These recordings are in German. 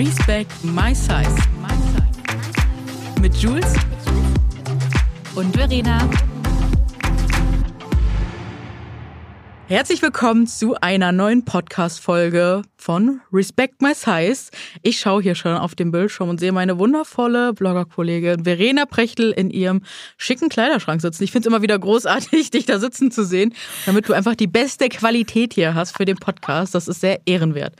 Respect My Size. Mit Jules und Verena. Herzlich willkommen zu einer neuen Podcast-Folge von Respect My Size. Ich schaue hier schon auf dem Bildschirm und sehe meine wundervolle Bloggerkollegin Verena Prechtel in ihrem schicken Kleiderschrank sitzen. Ich finde es immer wieder großartig, dich da sitzen zu sehen, damit du einfach die beste Qualität hier hast für den Podcast. Das ist sehr ehrenwert.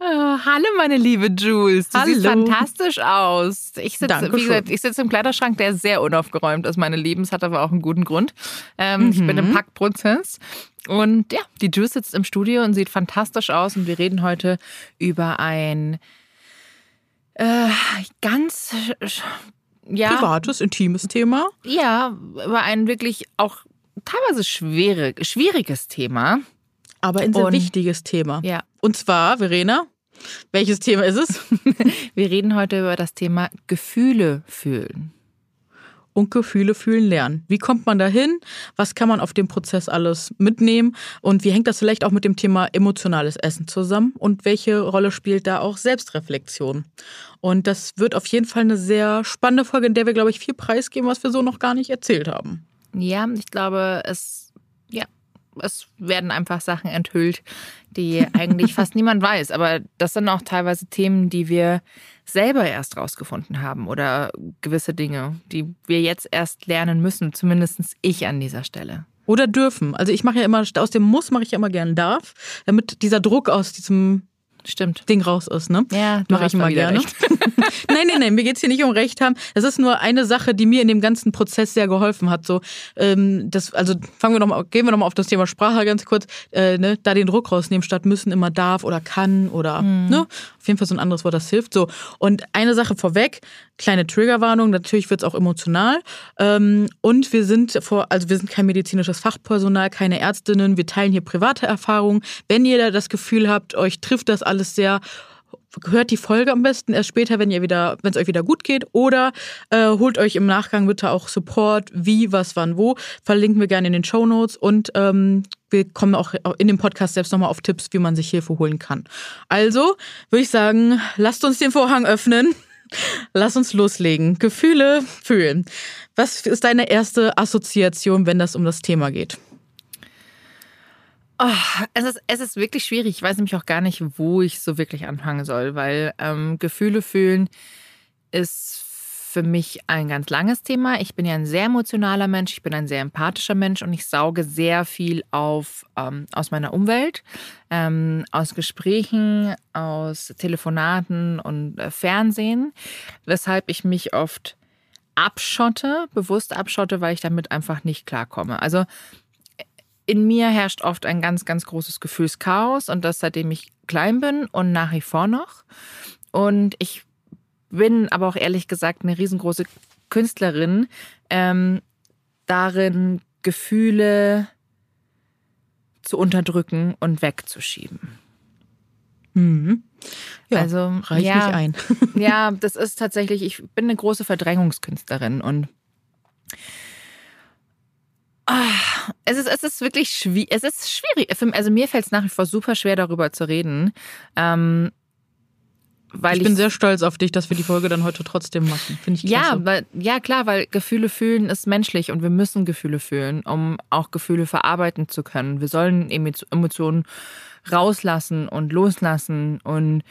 Oh, hallo, meine liebe Jules. Du Hallo. siehst fantastisch aus. Ich sitze, wie gesagt, ich sitze im Kleiderschrank, der sehr unaufgeräumt ist, meine Lieben. Es hat aber auch einen guten Grund. Ähm, Ich bin im Packprozess. Und ja, die Jules sitzt im Studio und sieht fantastisch aus. Und wir reden heute über ein äh, ganz, ja, Privates, intimes Thema. ja, über ein wirklich auch teilweise schwere, schwieriges Thema. Aber ein sehr Und- wichtiges Thema. Ja, Und zwar, Verena, welches Thema ist es? wir reden heute über das Thema Gefühle fühlen. Und Gefühle fühlen lernen. Wie kommt man dahin? Was kann man auf dem Prozess alles mitnehmen? Und wie hängt das vielleicht auch mit dem Thema emotionales Essen zusammen? Und welche Rolle spielt da auch Selbstreflexion? Und das wird auf jeden Fall eine sehr spannende Folge, in der wir, glaube ich, viel preisgeben, was wir so noch gar nicht erzählt haben. Ja, ich glaube, es, es werden einfach Sachen enthüllt, die eigentlich fast niemand weiß. Aber das sind auch teilweise Themen, die wir selber erst rausgefunden haben oder gewisse Dinge, die wir jetzt erst lernen müssen, zumindest ich an dieser Stelle. Oder dürfen. Also ich mache ja immer, aus dem Muss mache ich ja immer gern darf, damit dieser Druck aus diesem Stimmt. Ding raus ist, ne? Ja, Mache ich mal immer gerne. nein, nein, nein, mir geht's hier nicht um Recht haben. Das ist nur eine Sache, die mir in dem ganzen Prozess sehr geholfen hat. So, ähm, das, also fangen wir noch mal, gehen wir nochmal auf das Thema Sprache ganz kurz, äh, ne, da den Druck rausnehmen, statt müssen immer darf oder kann oder ne, auf jeden Fall so ein anderes Wort, das hilft. So. Und eine Sache vorweg, kleine Triggerwarnung, natürlich wird's auch emotional. Ähm, und wir sind vor, also wir sind kein medizinisches Fachpersonal, keine Ärztinnen, wir teilen hier private Erfahrungen. Wenn ihr da das Gefühl habt, euch trifft das alles sehr, hört die Folge am besten erst später, wenn ihr wieder, wenn es euch wieder gut geht, oder äh, holt euch im Nachgang bitte auch Support, wie, was, wann, wo. Verlinken wir gerne in den Show Notes und ähm, wir kommen auch in dem Podcast selbst nochmal auf Tipps, wie man sich Hilfe holen kann. Also würde ich sagen, lasst uns den Vorhang öffnen. Lass uns loslegen. Gefühle fühlen. Was ist deine erste Assoziation, wenn das um das Thema geht? Oh, es, ist, es ist wirklich schwierig. Ich weiß nämlich auch gar nicht, wo ich so wirklich anfangen soll, weil ähm, Gefühle fühlen ist für mich ein ganz langes Thema. Ich bin ja ein sehr emotionaler Mensch, ich bin ein sehr empathischer Mensch und ich sauge sehr viel auf ähm, aus meiner Umwelt, ähm, aus Gesprächen, aus Telefonaten und äh, Fernsehen, weshalb ich mich oft abschotte, bewusst abschotte, weil ich damit einfach nicht klarkomme. Also in mir herrscht oft ein ganz, ganz großes Gefühlschaos und das seitdem ich klein bin und nach wie vor noch. Und ich bin aber auch ehrlich gesagt eine riesengroße Künstlerin ähm, darin, Gefühle zu unterdrücken und wegzuschieben. Mhm. Ja, also reich ja, mich ein. ja, das ist tatsächlich, ich bin eine große Verdrängungskünstlerin und es ist, es ist wirklich schwierig. Es ist schwierig. Also mir fällt es nach wie vor super schwer, darüber zu reden. Ähm, weil ich bin sehr stolz auf dich, dass wir die Folge dann heute trotzdem machen. Finde ich klasse. ja, weil, ja, klar, weil Gefühle fühlen ist menschlich und wir müssen Gefühle fühlen, um auch Gefühle verarbeiten zu können. Wir sollen Emo- Emotionen rauslassen und loslassen und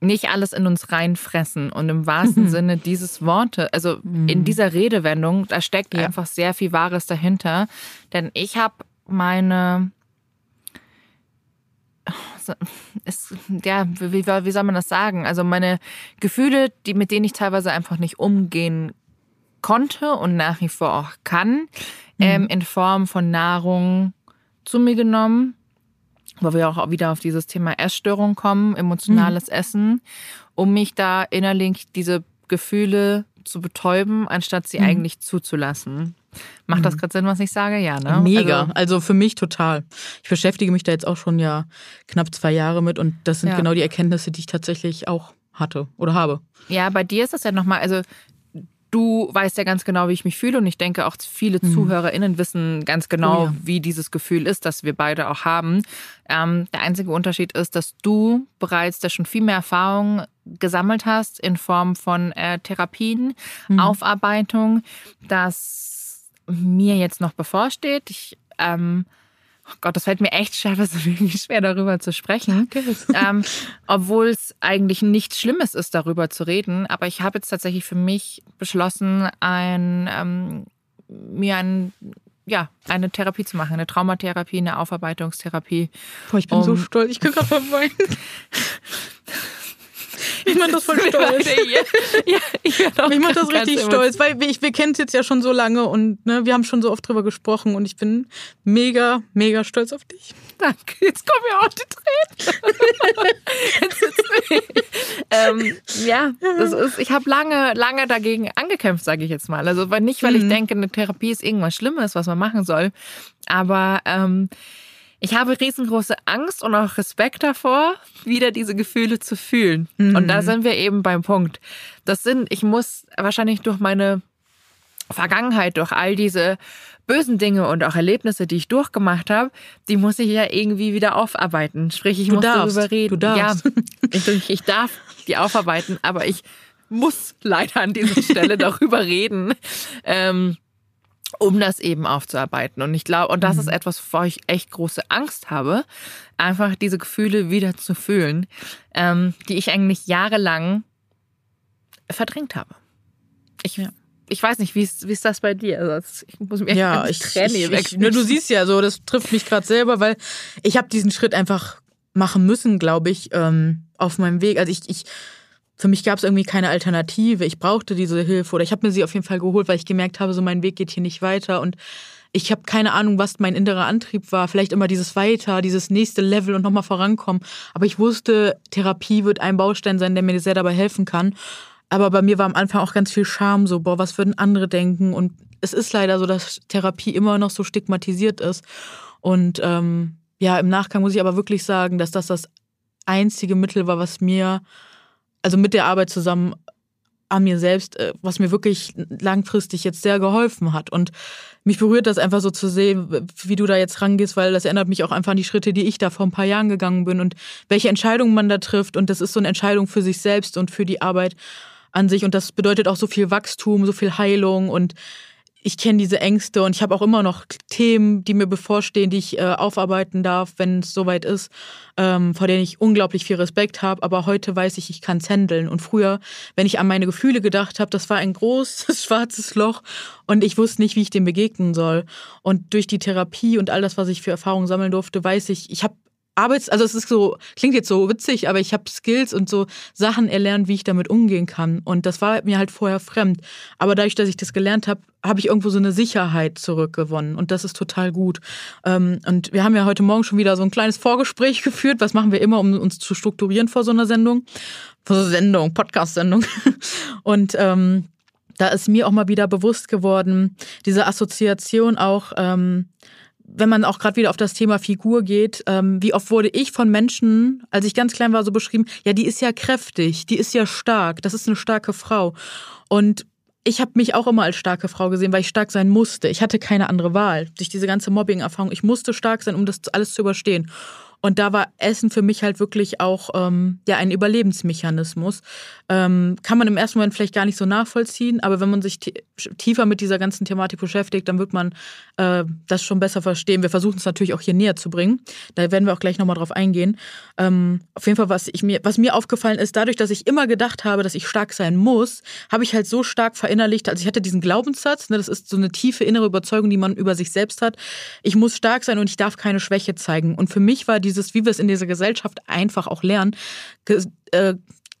nicht alles in uns reinfressen. Und im wahrsten Sinne dieses Worte, also in dieser Redewendung, da steckt Ja. einfach sehr viel Wahres dahinter. Denn ich habe meine ist, ja, wie, wie soll man das sagen? Also meine Gefühle, die, mit denen ich teilweise einfach nicht umgehen konnte und nach wie vor auch kann, ähm, in Form von Nahrung zu mir genommen, wo wir auch wieder auf dieses Thema Essstörung kommen, emotionales Essen, um mich da innerlich diese Gefühle zu betäuben, anstatt sie eigentlich zuzulassen. Macht das gerade Sinn, was ich sage? Ja, ne? Mega. Also, Also, für mich total. Ich beschäftige mich da jetzt auch schon ja knapp zwei Jahre mit und das sind Ja. genau die Erkenntnisse, die ich tatsächlich auch hatte oder habe. Ja, bei dir ist das ja nochmal, also du weißt ja ganz genau, wie ich mich fühle und ich denke auch viele mhm. ZuhörerInnen wissen ganz genau, oh ja. wie dieses Gefühl ist, das wir beide auch haben. Ähm, der einzige Unterschied ist, dass du bereits da schon viel mehr Erfahrung gesammelt hast in Form von äh, Therapien, mhm. Aufarbeitung, das mir jetzt noch bevorsteht. Ich ähm, Oh Gott, das fällt mir echt schwer, es ist wirklich schwer, darüber zu sprechen. ähm, Obwohl es eigentlich nichts Schlimmes ist, darüber zu reden. Aber ich habe jetzt tatsächlich für mich beschlossen, ein, ähm, mir ein, ja, eine Therapie zu machen, eine Traumatherapie, eine Aufarbeitungstherapie. Boah, ich bin um, so stolz, ich kann gerade weinen. Ich meine das voll stolz. ja, ich, ich mache das richtig stolz, weil ich, wir kennen es jetzt ja schon so lange und ne, wir haben schon so oft drüber gesprochen und ich bin mega, mega stolz auf dich. Danke, jetzt kommen ja auch die Tränen. ähm, ja, das ist, ich habe lange, lange dagegen angekämpft, sage ich jetzt mal. Also nicht, weil ich mhm. denke, eine Therapie ist irgendwas Schlimmes, was man machen soll, aber ähm, ich habe riesengroße Angst und auch Respekt davor, wieder diese Gefühle zu fühlen. Mhm. Und da mhm. sind wir eben beim Punkt. Das sind, ich muss wahrscheinlich durch meine Vergangenheit, durch all diese bösen Dinge und auch Erlebnisse, die ich durchgemacht habe, die muss ich ja irgendwie wieder aufarbeiten. Sprich, ich du muss darfst. darüber reden. Du darfst. Ja, ich, ich darf die aufarbeiten, aber ich muss leider an dieser Stelle darüber reden. Ähm, um das eben aufzuarbeiten. Und ich glaube, und das mhm. ist etwas, wovor ich echt große Angst habe, einfach diese Gefühle wieder zu fühlen, ähm, die ich eigentlich jahrelang verdrängt habe. Ich, ja. ich weiß nicht, wie ist, wie ist das bei dir? Also ich muss mir ja, ich, Tränen ich, ich, ne, Du siehst ja so, das trifft mich gerade selber, weil ich habe diesen Schritt einfach machen müssen, glaube ich, ähm, auf meinem Weg. Also ich, ich für mich gab es irgendwie keine Alternative. Ich brauchte diese Hilfe oder ich habe mir sie auf jeden Fall geholt, weil ich gemerkt habe, so mein Weg geht hier nicht weiter und ich habe keine Ahnung, was mein innerer Antrieb war. Vielleicht immer dieses Weiter, dieses nächste Level und nochmal vorankommen. Aber ich wusste, Therapie wird ein Baustein sein, der mir sehr dabei helfen kann. Aber bei mir war am Anfang auch ganz viel Scham, so, boah, was würden andere denken? Und es ist leider so, dass Therapie immer noch so stigmatisiert ist. Und ähm, ja, im Nachgang muss ich aber wirklich sagen, dass das das einzige Mittel war, was mir also mit der Arbeit zusammen an mir selbst, äh, was mir wirklich langfristig jetzt sehr geholfen hat. Und mich berührt das einfach so zu sehen, wie du da jetzt rangehst, weil das erinnert mich auch einfach an die Schritte, die ich da vor ein paar Jahren gegangen bin und welche Entscheidungen man da trifft. Und das ist so eine Entscheidung für sich selbst und für die Arbeit an sich. Und das bedeutet auch so viel Wachstum, so viel Heilung und ich kenne diese Ängste und ich habe auch immer noch Themen, die mir bevorstehen, die ich äh, aufarbeiten darf, wenn es soweit ist, ähm, vor denen ich unglaublich viel Respekt habe. Aber heute weiß ich, ich kann es handeln. Und früher, wenn ich an meine Gefühle gedacht habe, das war ein großes schwarzes Loch und ich wusste nicht, wie ich dem begegnen soll. Und durch die Therapie und all das, was ich für Erfahrungen sammeln durfte, weiß ich, ich habe Arbeits, also es ist so, klingt jetzt so witzig, aber ich habe Skills und so Sachen erlernt, wie ich damit umgehen kann. Und das war mir halt vorher fremd. Aber dadurch, dass ich das gelernt habe, habe ich irgendwo so eine Sicherheit zurückgewonnen. Und das ist total gut. Ähm, und wir haben ja heute Morgen schon wieder so ein kleines Vorgespräch geführt. Was machen wir immer, um uns zu strukturieren vor so einer Sendung? Vor so einer Sendung, Podcast-Sendung. Und ähm, da ist mir auch mal wieder bewusst geworden, diese Assoziation auch. Ähm, wenn man auch gerade wieder auf das Thema Figur geht, ähm, wie oft wurde ich von Menschen, als ich ganz klein war, so beschrieben, ja, die ist ja kräftig, die ist ja stark, das ist eine starke Frau. Und ich habe mich auch immer als starke Frau gesehen, weil ich stark sein musste. Ich hatte keine andere Wahl. Durch diese ganze Mobbing-Erfahrung, ich musste stark sein, um das alles zu überstehen. Und da war Essen für mich halt wirklich auch ähm, ja, ein Überlebensmechanismus. Ähm, kann man im ersten Moment vielleicht gar nicht so nachvollziehen, aber wenn man sich tiefer mit dieser ganzen Thematik beschäftigt, dann wird man äh, das schon besser verstehen. Wir versuchen es natürlich auch hier näher zu bringen. Da werden wir auch gleich nochmal drauf eingehen. Ähm, auf jeden Fall, was, ich mir, was mir aufgefallen ist, dadurch, dass ich immer gedacht habe, dass ich stark sein muss, habe ich halt so stark verinnerlicht, also ich hatte diesen Glaubenssatz, ne, das ist so eine tiefe innere Überzeugung, die man über sich selbst hat. Ich muss stark sein und ich darf keine Schwäche zeigen. Und für mich war dieses, wie wir es in dieser Gesellschaft einfach auch lernen, ge äh,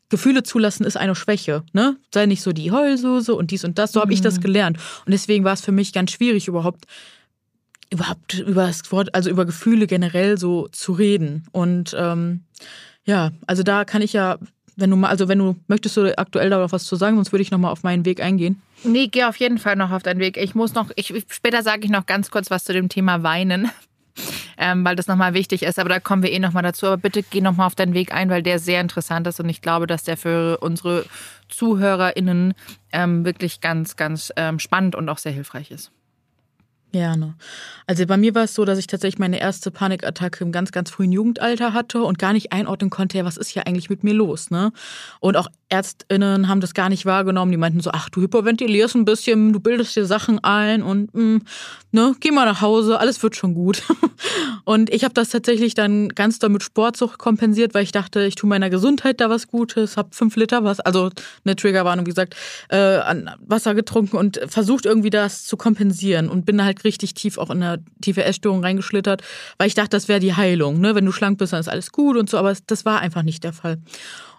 Gefühle zulassen ist eine Schwäche. Ne? Sei nicht so die Heulsuse und dies und das. So habe ich das mhm. gelernt. Und deswegen war es für mich ganz schwierig, überhaupt überhaupt über das Wort, also über Gefühle generell so zu reden. Und ähm, ja, also da kann ich ja, wenn du mal, also wenn du möchtest du aktuell da noch was zu sagen, sonst würde ich nochmal auf meinen Weg eingehen. Nee, geh auf jeden Fall noch auf deinen Weg. Ich muss noch, ich, später sage ich noch ganz kurz was zu dem Thema Weinen. Ähm, weil das nochmal wichtig ist. Aber da kommen wir eh nochmal dazu. Aber bitte geh nochmal auf deinen Weg ein, weil der sehr interessant ist und ich glaube, dass der für unsere ZuhörerInnen ähm, wirklich ganz, ganz ähm, spannend und auch sehr hilfreich ist. Gerne. Also bei mir war es so, dass ich tatsächlich meine erste Panikattacke im ganz, ganz frühen Jugendalter hatte und gar nicht einordnen konnte, ja, was ist hier eigentlich mit mir los, ne? Und auch ÄrztInnen haben das gar nicht wahrgenommen. Die meinten so, ach, du hyperventilierst ein bisschen, du bildest dir Sachen ein und mh, mm, ne, geh mal nach Hause, alles wird schon gut. Und ich habe das tatsächlich dann ganz doll mit Sportsucht kompensiert, weil ich dachte, ich tue meiner Gesundheit da was Gutes, habe fünf Liter was, also eine Triggerwarnung, wie gesagt, äh, an Wasser getrunken und versucht irgendwie das zu kompensieren und bin halt richtig tief auch in eine tiefe Essstörung reingeschlittert, weil ich dachte, das wäre die Heilung. Ne? Wenn du schlank bist, dann ist alles gut und so, aber das war einfach nicht der Fall.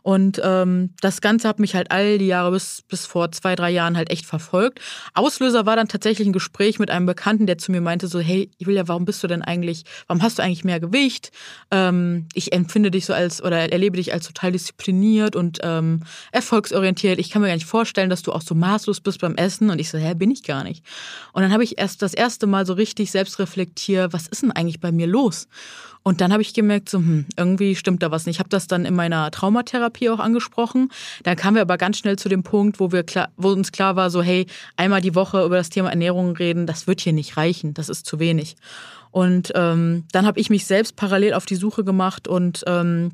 Und ähm, das Ganze hat mich halt all die Jahre bis, bis vor zwei, drei Jahren halt echt verfolgt. Auslöser war dann tatsächlich ein Gespräch mit einem Bekannten, der zu mir meinte: so, hey, Julia, warum bist du denn eigentlich, warum hast du eigentlich mehr Gewicht? Ähm, ich empfinde dich so als oder erlebe dich als total diszipliniert und ähm, erfolgsorientiert. Ich kann mir gar nicht vorstellen, dass du auch so maßlos bist beim Essen. Und ich so, hä, bin ich gar nicht. Und dann habe ich erst das erste Mal so richtig selbst reflektiert, was ist denn eigentlich bei mir los? Und dann habe ich gemerkt, so, hm, irgendwie stimmt da was nicht. Ich habe das dann in meiner Traumatherapie auch angesprochen. Da kamen wir aber ganz schnell zu dem Punkt, wo wir klar, wo uns klar war, so, hey, einmal die Woche über das Thema Ernährung reden, das wird hier nicht reichen, das ist zu wenig. Und ähm, dann habe ich mich selbst parallel auf die Suche gemacht und ähm,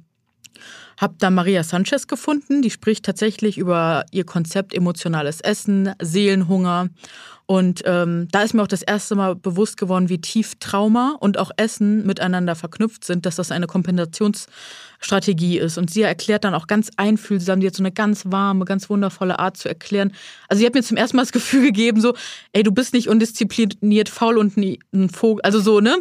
habe dann Maria Sanchez gefunden. Die spricht tatsächlich über ihr Konzept emotionales Essen, Seelenhunger und ähm, da ist mir auch das erste Mal bewusst geworden, wie tief Trauma und auch Essen miteinander verknüpft sind, dass das eine Kompensationsstrategie ist. Und sie erklärt dann auch ganz einfühlsam, die hat so eine ganz warme, ganz wundervolle Art zu erklären. Also sie hat mir zum ersten Mal das Gefühl gegeben, so, ey, du bist nicht undiszipliniert, faul und ein Vogel, also so, ne?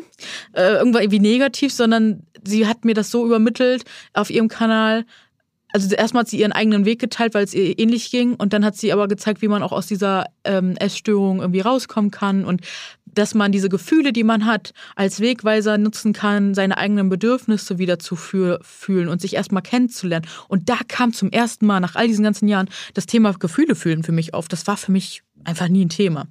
Äh, irgendwie negativ, sondern sie hat mir das so übermittelt auf ihrem Kanal, also erstmal hat sie ihren eigenen Weg geteilt, weil es ihr ähnlich ging. Und dann hat sie aber gezeigt, wie man auch aus dieser ähm, Essstörung irgendwie rauskommen kann und dass man diese Gefühle, die man hat, als Wegweiser nutzen kann, seine eigenen Bedürfnisse wieder zu fühlen und sich erstmal kennenzulernen. Und da kam zum ersten Mal nach all diesen ganzen Jahren das Thema Gefühle fühlen für mich auf. Das war für mich einfach nie ein Thema.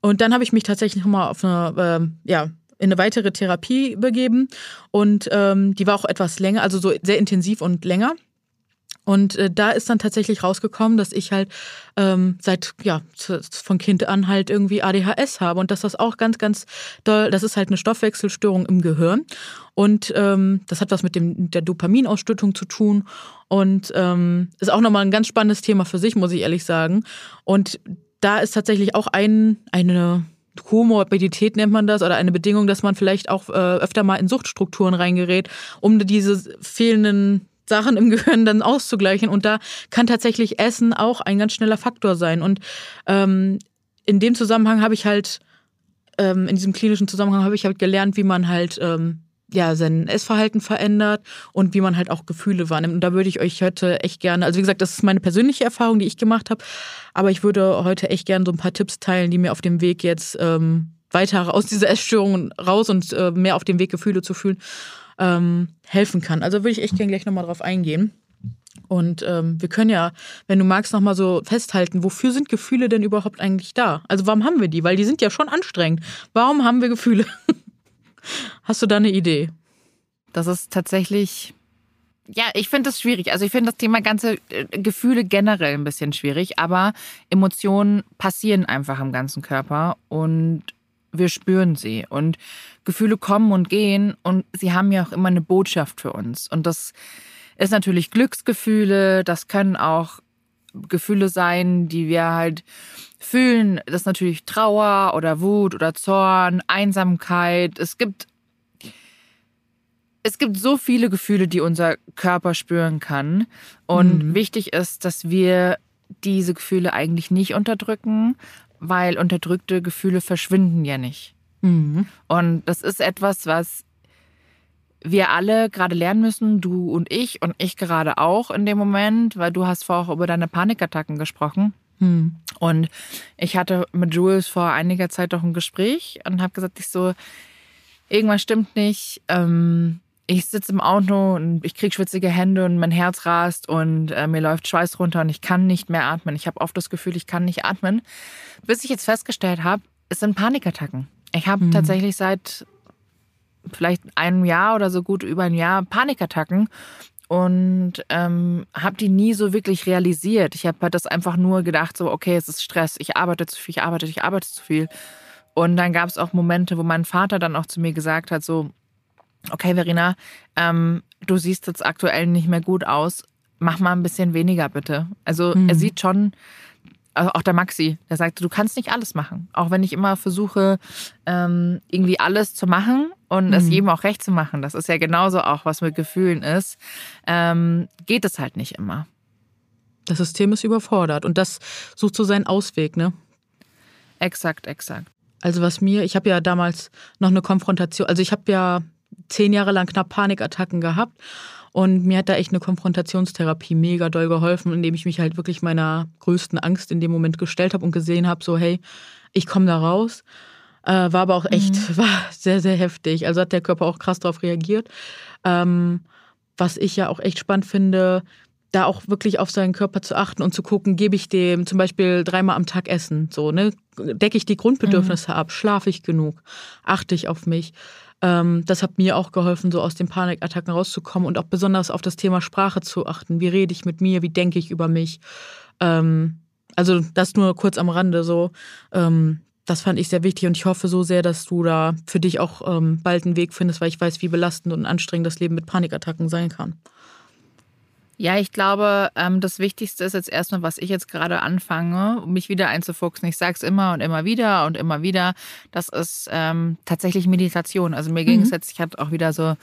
Und dann habe ich mich tatsächlich nochmal auf eine, äh, ja, in eine weitere Therapie begeben und ähm, die war auch etwas länger, also so sehr intensiv und länger. Und äh, da ist dann tatsächlich rausgekommen, dass ich halt ähm, seit ja von Kind an halt irgendwie ADHS habe und dass das auch ganz ganz doll, das ist halt eine Stoffwechselstörung im Gehirn und ähm, das hat was mit dem der Dopaminausschüttung zu tun und ähm, ist auch nochmal ein ganz spannendes Thema für sich, muss ich ehrlich sagen. Und da ist tatsächlich auch ein eine Komorbidität nennt man das oder eine Bedingung, dass man vielleicht auch äh, öfter mal in Suchtstrukturen reingerät, um diese fehlenden Sachen im Gehirn dann auszugleichen. Und da kann tatsächlich Essen auch ein ganz schneller Faktor sein. Und ähm, in dem Zusammenhang habe ich halt, ähm, in diesem klinischen Zusammenhang habe ich halt gelernt, wie man halt ähm, ja, sein Essverhalten verändert und wie man halt auch Gefühle wahrnimmt. Und da würde ich euch heute echt gerne, also wie gesagt, das ist meine persönliche Erfahrung, die ich gemacht habe, aber ich würde heute echt gerne so ein paar Tipps teilen, die mir auf dem Weg jetzt ähm, weiter aus dieser Essstörung raus und äh, mehr auf dem Weg Gefühle zu fühlen ähm, helfen kann. Also würde ich echt gerne gleich nochmal drauf eingehen. Und ähm, wir können ja, wenn du magst, nochmal so festhalten, wofür sind Gefühle denn überhaupt eigentlich da? Also warum haben wir die? Weil die sind ja schon anstrengend. Warum haben wir Gefühle? Hast du da eine Idee? Das ist tatsächlich, ja, ich finde das schwierig. Also ich finde das Thema ganze äh, Gefühle generell ein bisschen schwierig, aber Emotionen passieren einfach im ganzen Körper und wir spüren sie. Und Gefühle kommen und gehen und sie haben ja auch immer eine Botschaft für uns. Und das ist natürlich Glücksgefühle, das können auch Gefühle sein, die wir halt fühlen. Das ist natürlich Trauer oder Wut oder Zorn, Einsamkeit. Es gibt es gibt so viele Gefühle, die unser Körper spüren kann. Und mhm. wichtig ist, dass wir diese Gefühle eigentlich nicht unterdrücken, weil unterdrückte Gefühle verschwinden ja nicht. Mhm. Und das ist etwas, was wir alle gerade lernen müssen, du und ich und ich gerade auch in dem Moment, weil du hast vorher auch über deine Panikattacken gesprochen. Mhm. Und ich hatte mit Jules vor einiger Zeit doch ein Gespräch und habe gesagt, ich so, irgendwas stimmt nicht. Ähm, ich sitze im Auto und ich kriege schwitzige Hände und mein Herz rast und äh, mir läuft Schweiß runter und ich kann nicht mehr atmen. Ich habe oft das Gefühl, ich kann nicht atmen. Bis ich jetzt festgestellt habe, es sind Panikattacken. Ich habe mhm. tatsächlich seit vielleicht ein Jahr oder so gut über ein Jahr Panikattacken und ähm, habe die nie so wirklich realisiert. Ich habe das einfach nur gedacht, so, okay, es ist Stress, ich arbeite zu viel, ich arbeite, ich arbeite zu viel. Und dann gab es auch Momente, wo mein Vater dann auch zu mir gesagt hat, so, okay, Verena, ähm, du siehst jetzt aktuell nicht mehr gut aus, mach mal ein bisschen weniger bitte. Also mhm. er sieht schon, also auch der Maxi, der sagte, du kannst nicht alles machen. Auch wenn ich immer versuche, ähm, irgendwie alles zu machen und mhm. es jedem auch recht zu machen. Das ist ja genauso auch, was mit Gefühlen ist. Ähm, geht es halt nicht immer. Das System ist überfordert und das sucht so seinen Ausweg, ne? Exakt, exakt. Also was mir, ich habe ja damals noch eine Konfrontation, also ich habe ja zehn Jahre lang knapp Panikattacken gehabt und mir hat da echt eine Konfrontationstherapie mega doll geholfen, indem ich mich halt wirklich meiner größten Angst in dem Moment gestellt habe und gesehen habe, so hey, ich komme da raus. Äh, war aber auch echt, mhm. war sehr, sehr heftig. Also hat der Körper auch krass darauf reagiert. Ähm, was ich ja auch echt spannend finde, da auch wirklich auf seinen Körper zu achten und zu gucken, gebe ich dem zum Beispiel dreimal am Tag Essen, so, ne? Decke ich die Grundbedürfnisse mhm. ab, schlafe ich genug, achte ich auf mich. Ähm, das hat mir auch geholfen, so aus den Panikattacken rauszukommen und auch besonders auf das Thema Sprache zu achten. Wie rede ich mit mir? Wie denke ich über mich? Ähm, also das nur kurz am Rande so. Ähm, das fand ich sehr wichtig und ich hoffe so sehr, dass du da für dich auch ähm, bald einen Weg findest, weil ich weiß, wie belastend und anstrengend das Leben mit Panikattacken sein kann. Ja, ich glaube, ähm, das Wichtigste ist jetzt erstmal, was ich jetzt gerade anfange, mich wieder einzufuchsen. Ich sage es immer und immer wieder und immer wieder. Das ist ähm, tatsächlich Meditation. Also mir ging es mhm. jetzt, ich hatte auch wieder so ein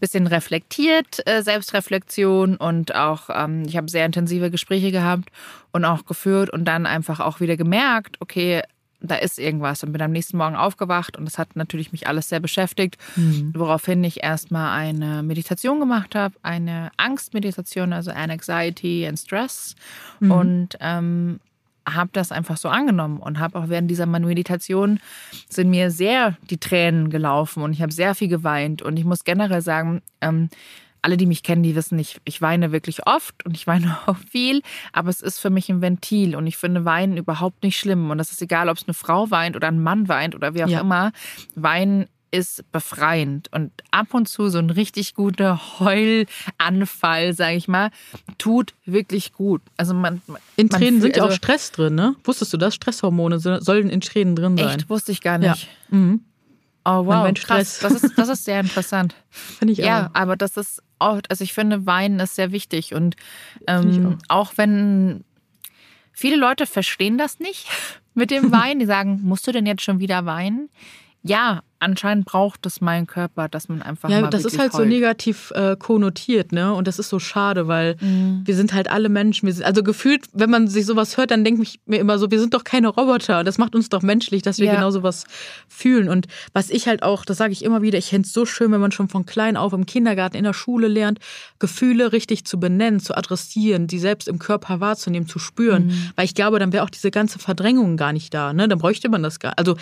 bisschen reflektiert, äh, Selbstreflexion und auch, ähm, ich habe sehr intensive Gespräche gehabt und auch geführt und dann einfach auch wieder gemerkt, okay, da ist irgendwas und bin am nächsten Morgen aufgewacht und das hat natürlich mich alles sehr beschäftigt, mhm. woraufhin ich erstmal eine Meditation gemacht habe, eine Angstmeditation, also Anxiety and Stress mhm. und ähm, habe das einfach so angenommen und habe auch während dieser Meditation sind mir sehr die Tränen gelaufen und ich habe sehr viel geweint und ich muss generell sagen, ähm, alle, die mich kennen, die wissen, ich, ich weine wirklich oft und ich weine auch viel, aber es ist für mich ein Ventil und ich finde Weinen überhaupt nicht schlimm. Und das ist egal, ob es eine Frau weint oder ein Mann weint oder wie auch ja. immer. Weinen ist befreiend und ab und zu so ein richtig guter Heulanfall, sage ich mal, tut wirklich gut. Also man, in Tränen man, sind ja also, auch Stress drin, ne? Wusstest du das? Stresshormone sollen in Tränen drin sein. Echt, wusste ich gar nicht. Ja. Mhm. Oh wow, krass. Das ist, das ist sehr interessant. Finde ich auch. Ja, aber das ist auch, also ich finde, Weinen ist sehr wichtig. Und ähm, auch. auch wenn viele Leute verstehen das nicht mit dem Weinen, die sagen, musst du denn jetzt schon wieder weinen? Ja, anscheinend braucht es mein Körper, dass man einfach. Ja, das ist halt heult. so negativ äh, konnotiert, ne? Und das ist so schade, weil mhm. wir sind halt alle Menschen. Wir sind, also gefühlt, wenn man sich sowas hört, dann denke ich mir immer so, wir sind doch keine Roboter. Das macht uns doch menschlich, dass wir ja. genau sowas fühlen. Und was ich halt auch, das sage ich immer wieder, ich fände es so schön, wenn man schon von klein auf im Kindergarten, in der Schule lernt, Gefühle richtig zu benennen, zu adressieren, die selbst im Körper wahrzunehmen, zu spüren. Mhm. Weil ich glaube, dann wäre auch diese ganze Verdrängung gar nicht da. Ne? Dann bräuchte man das gar. Also